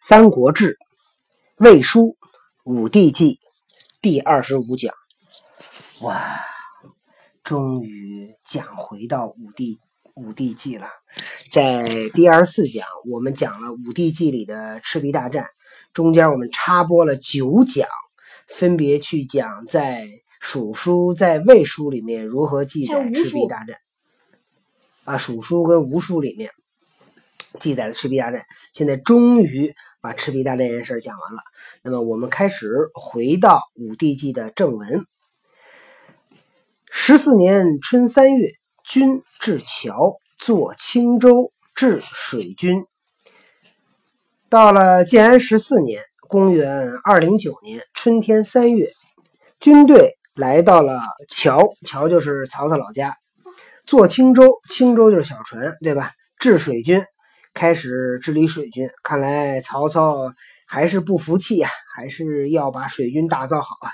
《三国志·魏书·武帝纪》第二十五讲，哇，终于讲回到武帝武帝纪了。在第二十四讲，我们讲了武帝纪里的赤壁大战，中间我们插播了九讲，分别去讲在蜀书、在魏书里面如何记载赤壁大战。啊，蜀书跟吴书里面记载了赤壁大战，现在终于。把赤壁大战这件事讲完了，那么我们开始回到武帝纪的正文。十四年春三月，军至桥，坐青州，治水军。到了建安十四年（公元二零九年）春天三月，军队来到了桥，桥就是曹操老家。坐青州，青州就是小船，对吧？治水军。开始治理水军，看来曹操还是不服气啊，还是要把水军打造好啊。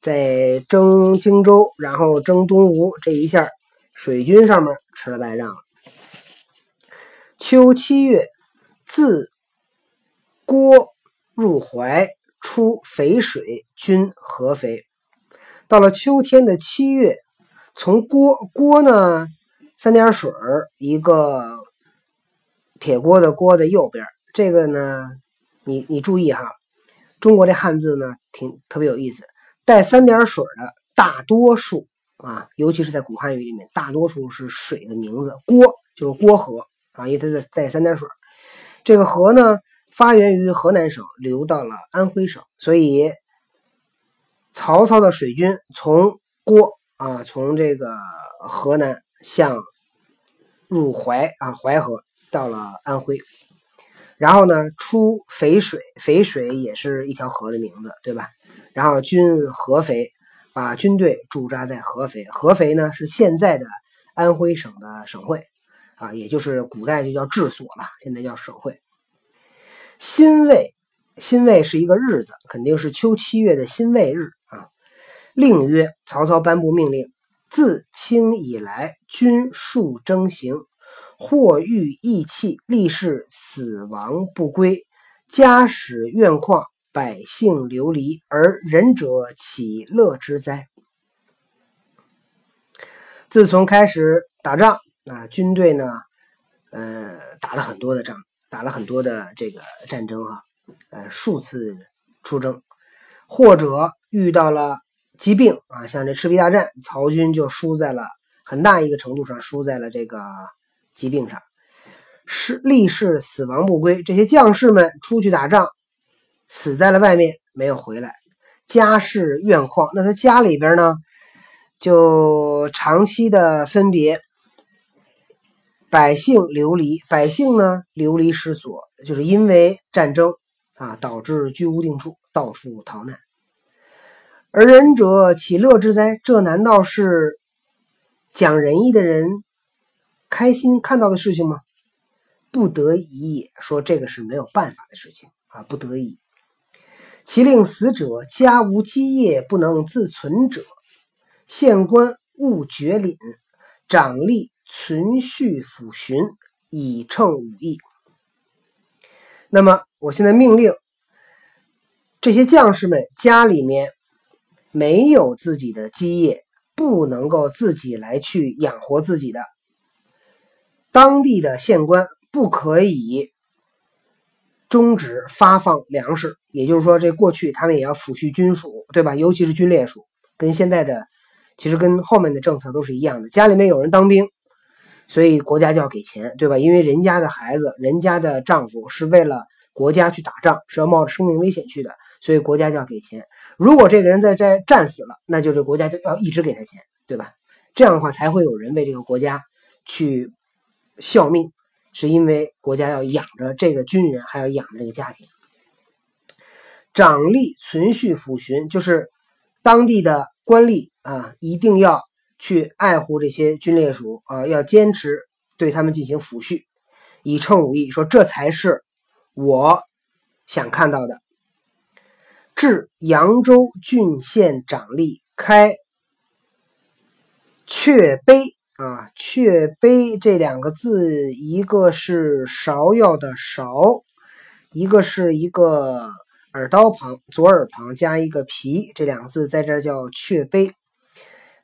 在征荆州，然后征东吴，这一下水军上面吃了败仗了。秋七月，自郭入淮，出淝水，军合肥。到了秋天的七月，从郭郭呢，三点水一个。铁锅的锅的右边，这个呢，你你注意哈，中国这汉字呢，挺特别有意思，带三点水的大多数啊，尤其是在古汉语里面，大多数是水的名字，郭就是郭河啊，因为它在带三点水。这个河呢，发源于河南省，流到了安徽省，所以曹操的水军从郭啊，从这个河南向入淮啊，淮河。到了安徽，然后呢，出淝水，淝水也是一条河的名字，对吧？然后军合肥，把军队驻扎在合肥。合肥呢是现在的安徽省的省会，啊，也就是古代就叫治所了，现在叫省会。辛未，辛未是一个日子，肯定是秋七月的辛未日啊。令曰：曹操颁布命令，自清以来，军数征行。或遇义气，立誓死亡不归，家使怨旷，百姓流离，而仁者岂乐之哉？自从开始打仗啊，军队呢，呃，打了很多的仗，打了很多的这个战争啊，呃，数次出征，或者遇到了疾病啊，像这赤壁大战，曹军就输在了很大一个程度上，输在了这个。疾病上，是立誓死亡不归。这些将士们出去打仗，死在了外面，没有回来，家事怨旷。那他家里边呢，就长期的分别，百姓流离。百姓呢，流离失所，就是因为战争啊，导致居无定处，到处逃难。而仁者岂乐之哉？这难道是讲仁义的人？开心看到的事情吗？不得已也，说这个是没有办法的事情啊，不得已。其令死者家无基业，不能自存者，县官勿绝领，长吏存续抚巡，以称武义。那么，我现在命令这些将士们家里面没有自己的基业，不能够自己来去养活自己的。当地的县官不可以终止发放粮食，也就是说，这过去他们也要抚恤军属，对吧？尤其是军烈属，跟现在的其实跟后面的政策都是一样的。家里面有人当兵，所以国家就要给钱，对吧？因为人家的孩子、人家的丈夫是为了国家去打仗，是要冒着生命危险去的，所以国家就要给钱。如果这个人在这战死了，那就这国家就要一直给他钱，对吧？这样的话才会有人为这个国家去。效命是因为国家要养着这个军人，还要养着这个家庭。长吏存续抚巡，就是当地的官吏啊，一定要去爱护这些军烈属啊，要坚持对他们进行抚恤，以称武义。说这才是我想看到的。至扬州郡县长吏开阙碑。啊，阙碑这两个字，一个是芍药的芍，一个是一个耳刀旁，左耳旁加一个皮，这两个字在这叫阙碑。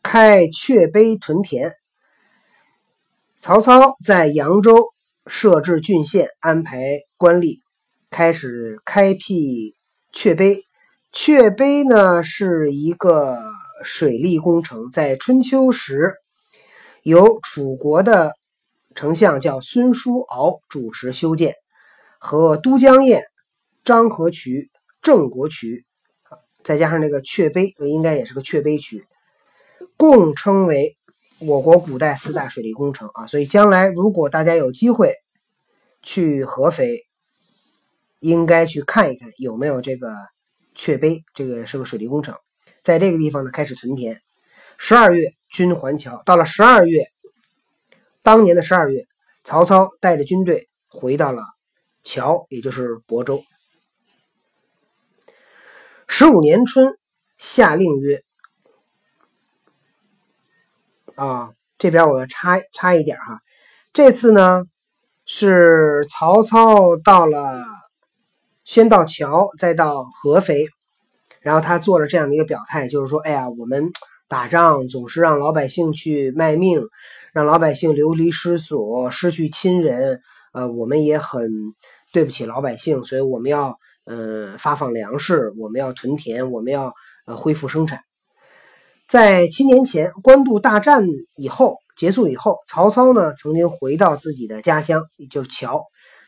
开阙碑屯田。曹操在扬州设置郡县，安排官吏，开始开辟阙碑。阙碑呢是一个水利工程，在春秋时由楚国的丞相叫孙叔敖主持修建，和都江堰、漳河渠、郑国渠，再加上那个阙碑，应该也是个阙碑渠，共称为我国古代四大水利工程啊。所以将来如果大家有机会去合肥，应该去看一看有没有这个。阙碑，这个是个水利工程，在这个地方呢开始屯田。十二月，军还桥。到了十二月，当年的十二月，曹操带着军队回到了桥，也就是亳州。十五年春，下令曰：“啊，这边我要插插一点哈，这次呢是曹操到了。”先到桥，再到合肥，然后他做了这样的一个表态，就是说：“哎呀，我们打仗总是让老百姓去卖命，让老百姓流离失所，失去亲人，呃，我们也很对不起老百姓，所以我们要呃发放粮食，我们要屯田，我们要呃恢复生产。”在七年前官渡大战以后结束以后，曹操呢曾经回到自己的家乡，也就是桥，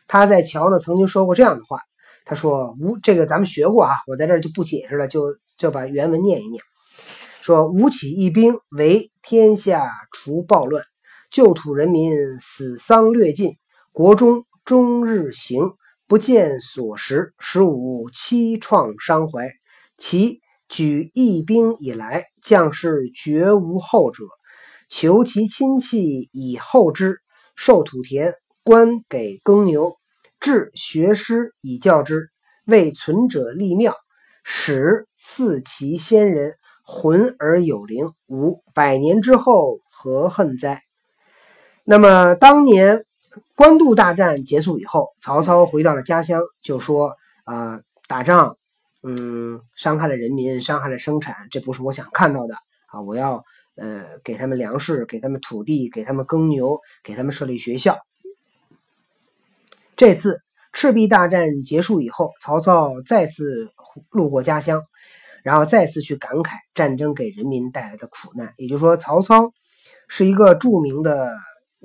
他在桥呢曾经说过这样的话。他说：“吴这个咱们学过啊，我在这儿就不解释了，就就把原文念一念。说吴起义兵，为天下除暴乱，旧土人民死丧略尽，国中终日行，不见所食，十五凄怆伤怀。其举义兵以来，将士绝无后者，求其亲戚以厚之，授土田，官给耕牛。”治学师以教之，为存者立庙，使祀其先人，魂而有灵。吾百年之后，何恨哉？那么当年官渡大战结束以后，曹操回到了家乡，就说：“啊，打仗，嗯，伤害了人民，伤害了生产，这不是我想看到的啊！我要呃给他们粮食，给他们土地，给他们耕牛，给他们设立学校。”这次赤壁大战结束以后，曹操再次路过家乡，然后再次去感慨战争给人民带来的苦难。也就是说，曹操是一个著名的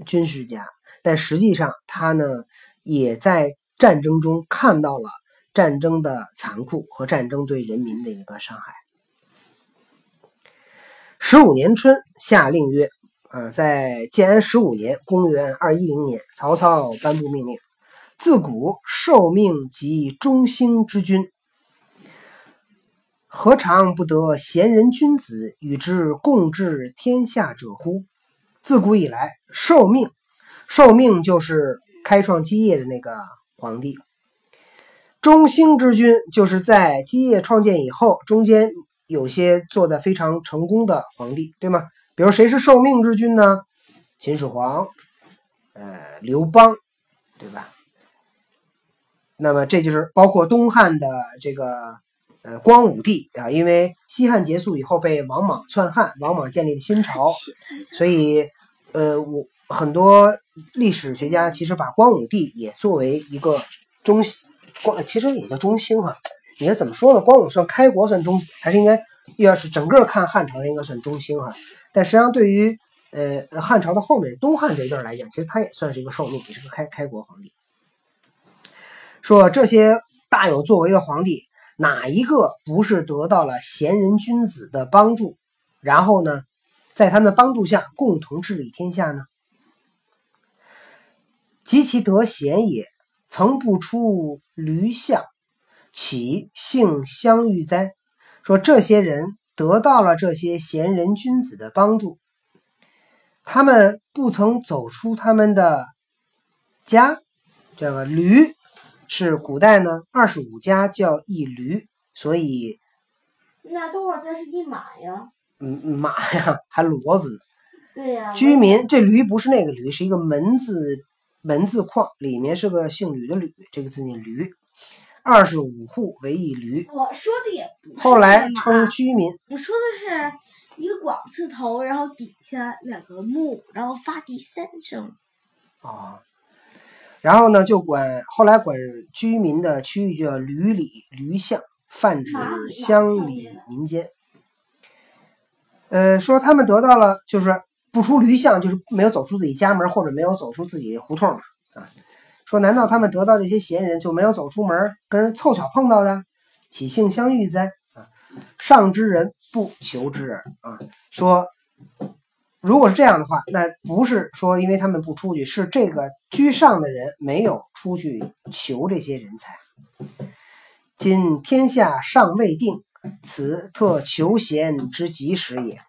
军事家，但实际上他呢，也在战争中看到了战争的残酷和战争对人民的一个伤害。十五年春，下令曰：“啊，在建安十五年（公元二一零年），曹操颁布命令。”自古受命即中兴之君，何尝不得贤人君子与之共治天下者乎？自古以来，受命，受命就是开创基业的那个皇帝。中兴之君就是在基业创建以后，中间有些做的非常成功的皇帝，对吗？比如谁是受命之君呢？秦始皇，呃，刘邦，对吧？那么这就是包括东汉的这个呃光武帝啊，因为西汉结束以后被王莽篡汉，王莽建立了新朝，所以呃我很多历史学家其实把光武帝也作为一个中光，其实也叫中兴哈。你要怎么说呢？光武算开国算中，还是应该要是整个看汉朝应该算中兴哈。但实际上对于呃汉朝的后面东汉这一段来讲，其实他也算是一个受命，也是个开开国皇帝。说这些大有作为的皇帝，哪一个不是得到了贤人君子的帮助？然后呢，在他们的帮助下共同治理天下呢？及其得贤也，曾不出驴象，岂幸相遇哉？说这些人得到了这些贤人君子的帮助，他们不曾走出他们的家，这个驴。是古代呢，二十五家叫一驴，所以那多少家是一马呀？嗯，马呀，还骡子呢。对呀。居民这驴不是那个驴，是一个门字门字框，里面是个姓吕的吕，这个字念驴。二十五户为一驴。我说的也不是后来称居民，我说的是一个广字头，然后底下两个木，然后发第三声。啊，然后呢，就管后来管居民的区域叫闾里、驴巷，泛指乡里民间。呃，说他们得到了就是不出驴巷，就是没有走出自己家门，或者没有走出自己胡同嘛啊。说难道他们得到这些闲人就没有走出门，跟人凑巧碰到的，岂幸相遇哉？啊，上之人不求之耳啊。说如果是这样的话，那不是说因为他们不出去，是这个居上的人没有出去求这些人才。今天下尚未定，此特求贤之及时也。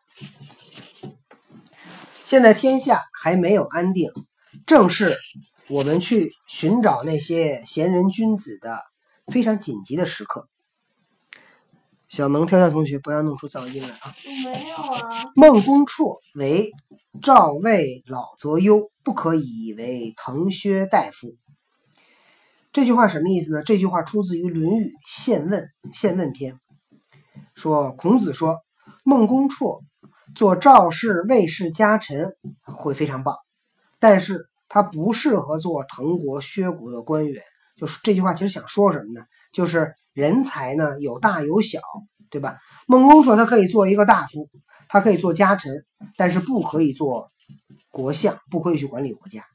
现在天下还没有安定，正是我们去寻找那些贤人君子的非常紧急的时刻。小萌跳跳同学，不要弄出噪音来啊！没有啊，孟公绰为赵魏老则忧，不可以为滕薛大夫。这句话什么意思呢？这句话出自于《论语·宪问》宪问篇，说孔子说孟公绰做赵氏、魏氏家臣会非常棒，但是他不适合做滕国、薛国的官员。就是这句话其实想说什么呢？就是人才呢有大有小，对吧？孟公说他可以做一个大夫，他可以做家臣，但是不可以做国相，不可以去管理国家。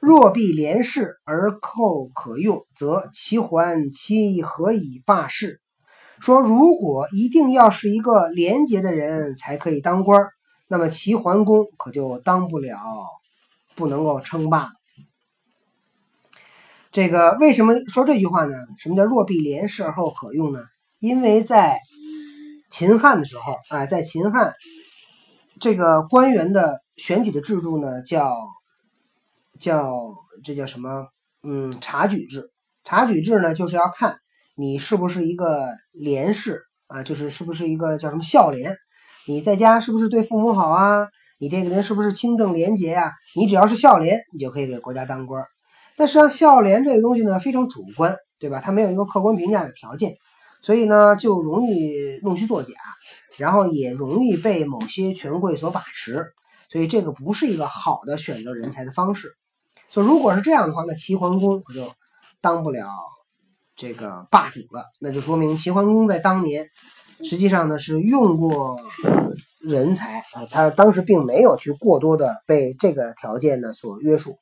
若必廉士而寇可用，则其还其何以罢事？说如果一定要是一个廉洁的人才可以当官，那么齐桓公可就当不了，不能够称霸了。这个为什么说这句话呢？什么叫若必廉士而后可用呢？因为在秦汉的时候，啊，在秦汉这个官员的选举的制度呢，叫叫这叫什么？嗯，察举制。察举制呢，就是要看你是不是一个廉士啊，就是是不是一个叫什么孝廉。你在家是不是对父母好啊？你这个人是不是清正廉洁呀、你只要是孝廉，你就可以给国家当官。但实际上，孝廉这个东西呢，非常主观，对吧？它没有一个客观评价的条件，所以呢，就容易弄虚作假，然后也容易被某些权贵所把持。所以这个不是一个好的选择人才的方式。就如果是这样的话，那齐桓公可就当不了这个霸主了。那就说明齐桓公在当年实际上呢是用过人才啊，他当时并没有去过多的被这个条件呢所约束。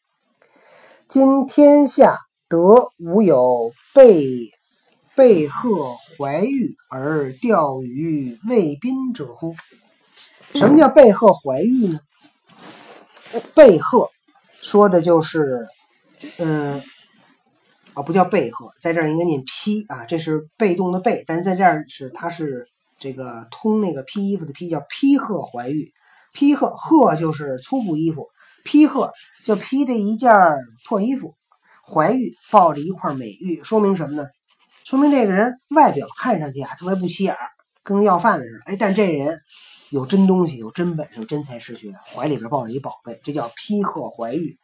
今天下得无有被被鹤怀玉而钓于魏宾者乎？什么叫被鹤怀玉呢？被鹤说的就是，嗯，啊，不叫被鹤，在这儿应该念披啊，这是被动的被，但在这儿是它是这个通那个披衣服的披，叫披鹤怀玉。披鹤鹤就是粗布衣服，披鹤就披着一件破衣服，怀玉抱着一块美玉，说明什么呢？说明这个人外表看上去啊特别不起眼儿，跟个要饭的似的。哎，但这人有真东西，有真本事，有真才实学，怀里边抱着一宝贝，这叫披鹤怀玉。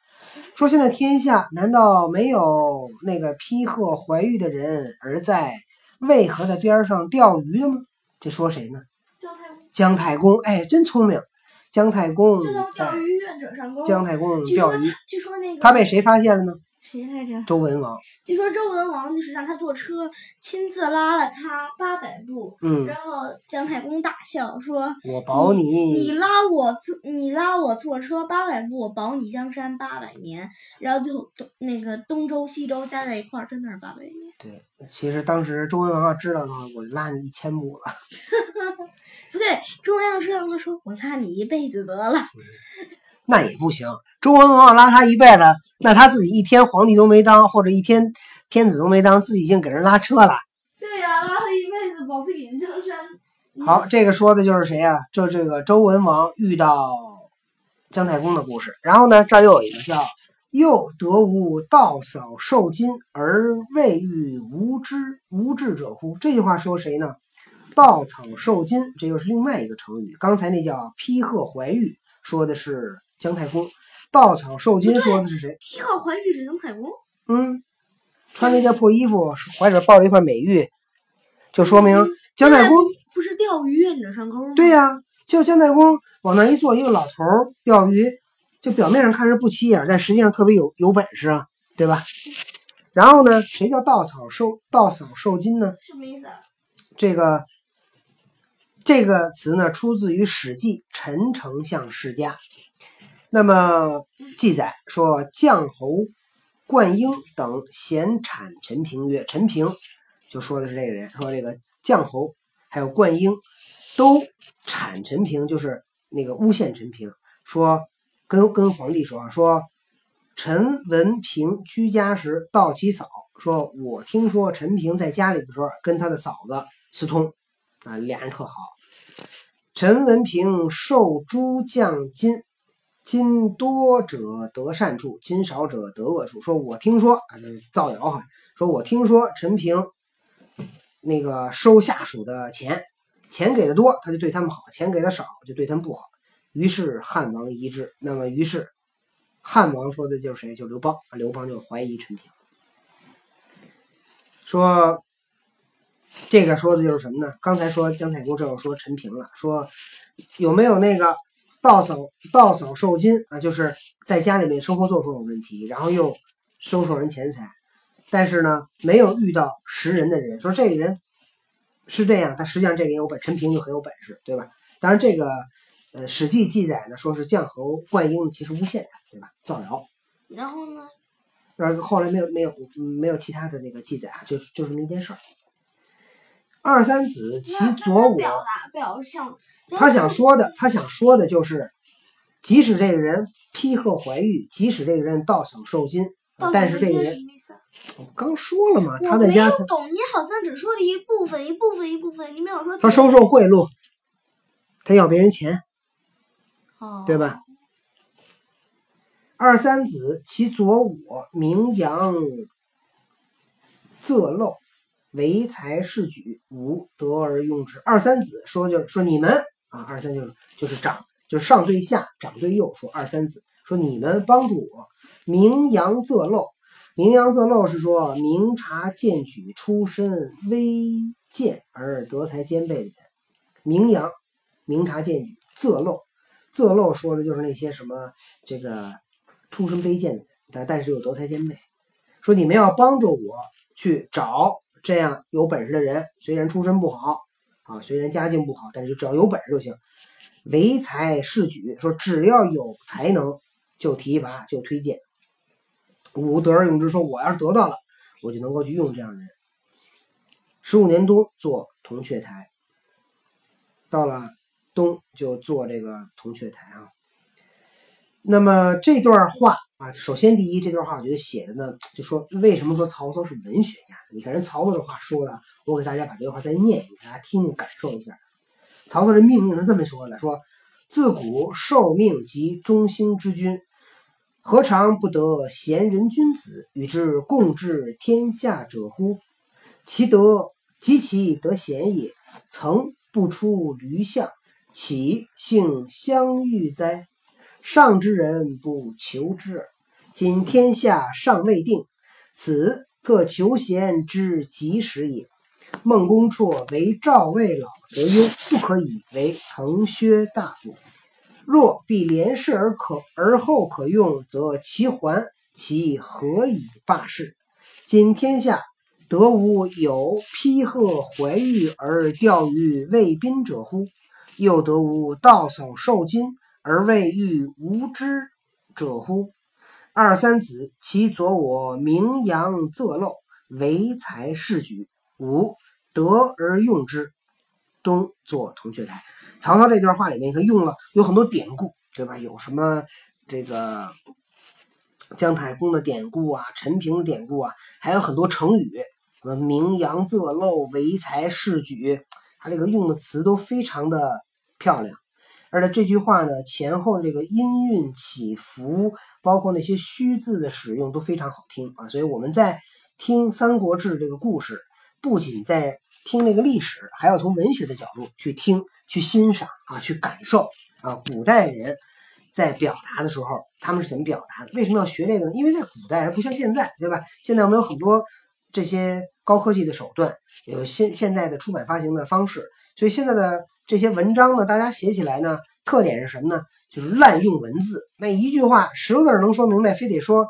说现在天下难道没有那个披鹤怀玉的人，而在渭河的边上钓鱼的吗？这说谁呢？姜太公姜太公，哎，真聪明。姜太公在。姜太公钓鱼，据说那个他被谁发现了呢？谁来着？周文王。据说周文王就是让他坐车，亲自拉了他八百步，嗯，然后姜太公大笑说我保你你，拉我坐，你拉我坐车八百步，我保你江山八百年。然后就东那个东周西周加在一块儿，真的是八百年。对，其实当时周文王要知道的话，我拉你一千步了。不对，周文王知道他说我拉你一辈子得了。那也不行。周文王要拉他一辈子，那他自己一天皇帝都没当，或者一天天子都没当，自己已经给人拉车了。对呀、拉他一辈子保自己的江山。好，这个说的就是谁呀、就这个周文王遇到姜太公的故事。然后呢，这儿又有一个叫“又得无道嫂受金而未遇无知无智者乎”？这句话说谁呢？稻草受金，这又是另外一个成语。刚才那叫披鹤怀玉，说的是姜太公；稻草受金说的是谁？西号怀玉是姜太公。嗯，穿了一件破衣服，怀里抱着一块美玉，就说明姜太公不是钓鱼愿者上钩吗？对呀、就姜太公往那一坐，一个老头儿钓鱼，就表面上看着不起眼，但实际上特别有有本事啊，对吧？然后呢，谁叫稻草受稻草受金呢？什么意思啊？这个这个词呢，出自于《史记·陈丞相世家》。那么记载说，将侯灌婴等闲产陈平曰：“陈平就说的是这个人，说这个将侯还有灌婴都产陈平，就是那个诬陷陈平，说跟跟皇帝说，说陈文平居家时到其嫂，说我听说陈平在家里的时候跟他的嫂子私通，啊，俩人特好。陈文平受诸将金，金多者得善处，金少者得恶处。说我听说啊，这是造谣哈，说我听说陈平那个收下属的钱，钱给的多，他就对他们好；钱给的少，就对他们不好。于是汉王疑之，那么于是汉王说的就是谁？就刘邦，刘邦就怀疑陈平，说这个说的就是什么呢？刚才说姜太公，正要说陈平了，说有没有那个稻嫂盗嫂受金啊？就是在家里面生活作风有问题，然后又收受人钱财，但是呢没有遇到识人的人，说这个人是这样，但实际上这个人有本，陈平就很有本事，对吧？当然这个呃《史记》记载呢，说是将侯灌婴其实诬陷他，对吧？造谣。然后呢？呃，后来没有没有嗯没有其他的那个记载啊，就是就这么一件事儿。二三子其那左我，那表达表象，他想说的，他想说的就是，即使这个人披鹤怀玉，即使这个人到手受金，但是这个人？我刚说了嘛，他在家他有懂，你好像只说了一部分，一部分，一部分，你没有说他收受贿赂，他要别人钱，哦，对吧？二三子其左我，名扬仄陋，唯才是举，无得而用之。二三子说就是说你们啊，二三就是就是长，就是上对下，长对幼。说二三子说你们帮助我，名扬仄漏。名扬仄漏是说明察见举，出身微贱而德才兼备的人。名扬，明察见举，仄漏，仄漏说的就是那些什么这个出身卑贱的人，但但是有德才兼备。说你们要帮助我去找这样有本事的人，虽然出身不好啊，虽然家境不好，但是只要有本事就行。唯才是举，说只要有才能就提拔就推荐。吾得而用之，说我要是得到了，我就能够去用这样的人。十五年冬做铜雀台，到了冬就做这个铜雀台啊。那么这段话啊，首先第一这段话，我觉得写的呢，就说为什么说曹操是文学家？你看人曹操这话说的，我给大家把这句话再念一遍，大家听听感受一下。曹操的命令是这么说的：说自古受命即中兴之君，何尝不得贤人君子与之共治天下者乎？其德及其得贤也，曾不出驴象，岂幸相遇哉？上之人不求之。今天下尚未定，此特求贤之及时也。孟公绰为赵魏老则忧，不可以为滕薛大夫。若必连事而可而后可用，则其还其何以罢事？今天下得无有披贺怀玉而钓于魏宾者乎？又得无道叟受金而未遇无知者乎？二三子其左我，名扬仄漏，唯才是举，吾得而用之。东作铜雀台。曹操这段话里面，他用了有很多典故，对吧？有什么这个姜太公的典故啊，陈平的典故啊，还有很多成语，什么名扬仄漏、唯才是举，他这个用的词都非常的漂亮。而且这句话呢，前后的这个音韵起伏，包括那些虚字的使用都非常好听啊。所以我们在听《三国志》这个故事，不仅在听那个历史，还要从文学的角度去听、去欣赏啊，去感受啊。古代人在表达的时候，他们是怎么表达的？为什么要学这个呢？因为在古代不像现在，对吧？现在我们有很多这些高科技的手段，有现现在的出版发行的方式，所以现在的这些文章呢，大家写起来呢，特点是什么呢？就是滥用文字。那一句话十个字儿能说明白，非得说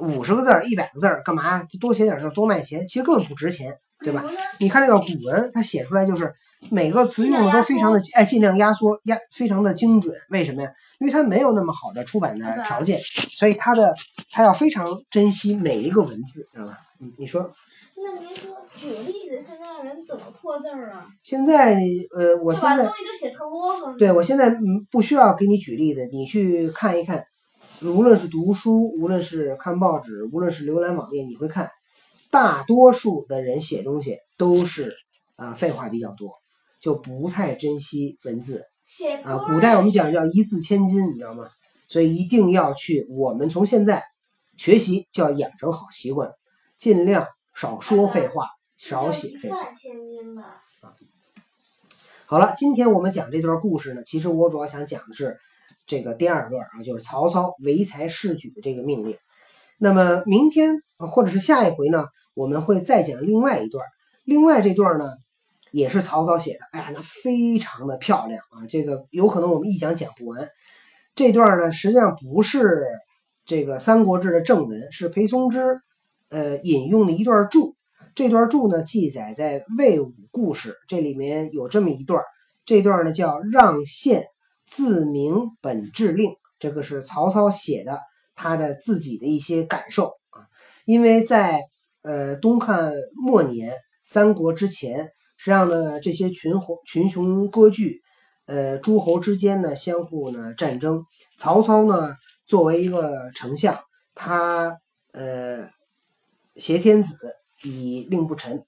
五十个字儿、一百个字儿，干嘛？多写点字儿多卖钱，其实根本不值钱，对吧？你看那个古文，它写出来就是每个词用的都非常的哎，尽量压缩压，非常的精准。为什么呀？因为它没有那么好的出版的条件，所以它的它要非常珍惜每一个文字，知道吧？你，你说。那您说举个例子，现在人怎么破字儿啊？现在呃，我现在东西都写特啰嗦。对，我现在嗯不需要给你举例子，你去看一看，无论是读书，无论是看报纸，无论是浏览网页，你会看，大多数的人写东西都是啊废话比较多，就不太珍惜文字。写啊，古代我们讲叫一字千金，你知道吗？所以一定要去，我们从现在学习就要养成好习惯，尽量。少说废话，少写废话。啊，好了，今天我们讲这段故事呢，其实我主要想讲的是这个第二段啊，就是曹操唯才是举的这个命令。那么明天或者是下一回呢，我们会再讲另外一段。另外这段呢，也是曹操写的，哎呀，那非常的漂亮啊！这个有可能我们一讲讲不完。这段呢，实际上不是这个《三国志》的正文，是裴松之。呃，引用了一段注，这段注呢记载在魏武故事，这里面有这么一段，这段呢叫让县自明本志令，这个是曹操写的，他的自己的一些感受啊，因为在呃东汉末年、三国之前，实际上呢这些群侯群雄割据，呃诸侯之间呢相互呢战争，曹操呢作为一个丞相，他呃。挟天子以令不臣，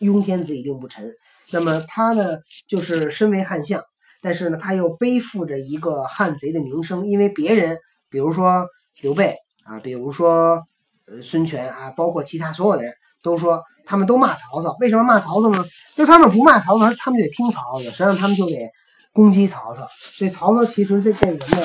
拥天子以令不臣。那么他呢，就是身为汉相，但是呢，他又背负着一个汉贼的名声。因为别人，比如说刘备啊，比如说呃孙权啊，包括其他所有的人都说，他们都骂曹操。为什么骂曹操呢？就他们不骂曹操，他们得听曹操的，实际上他们就得攻击曹操。所以曹操其实这这人呢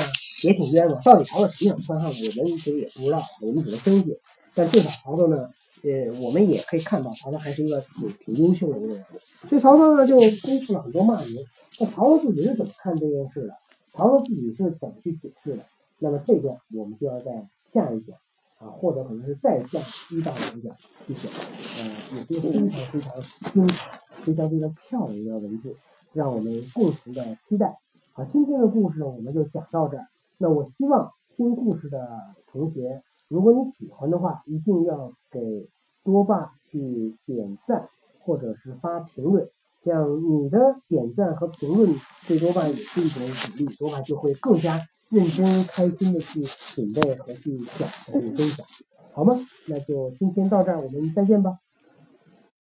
也挺冤枉。到底曹操什么样算汉，我们其实也不知道，我们只能分析。但至少曹操呢，呃，我们也可以看到曹操还是一个挺挺优秀的一个人。所以曹操呢就背负了很多骂名。那曹操自己是怎么看这件事的？曹操自己是怎么去解释的？那么这段我们就要在下一讲啊，或者可能是再下一到两讲去讲。呃，也是非常非常精彩、非常非常漂亮的文字，让我们共同的期待。好，今天的故事呢，我们就讲到这儿。那我希望听故事的同学。如果你喜欢的话，一定要给多爸去点赞，或者是发评论。这样你的点赞和评论对多爸也是一种鼓励，多爸就会更加认真、开心的去准备和去讲和去分享，好吗？那就今天到这儿，我们再见吧。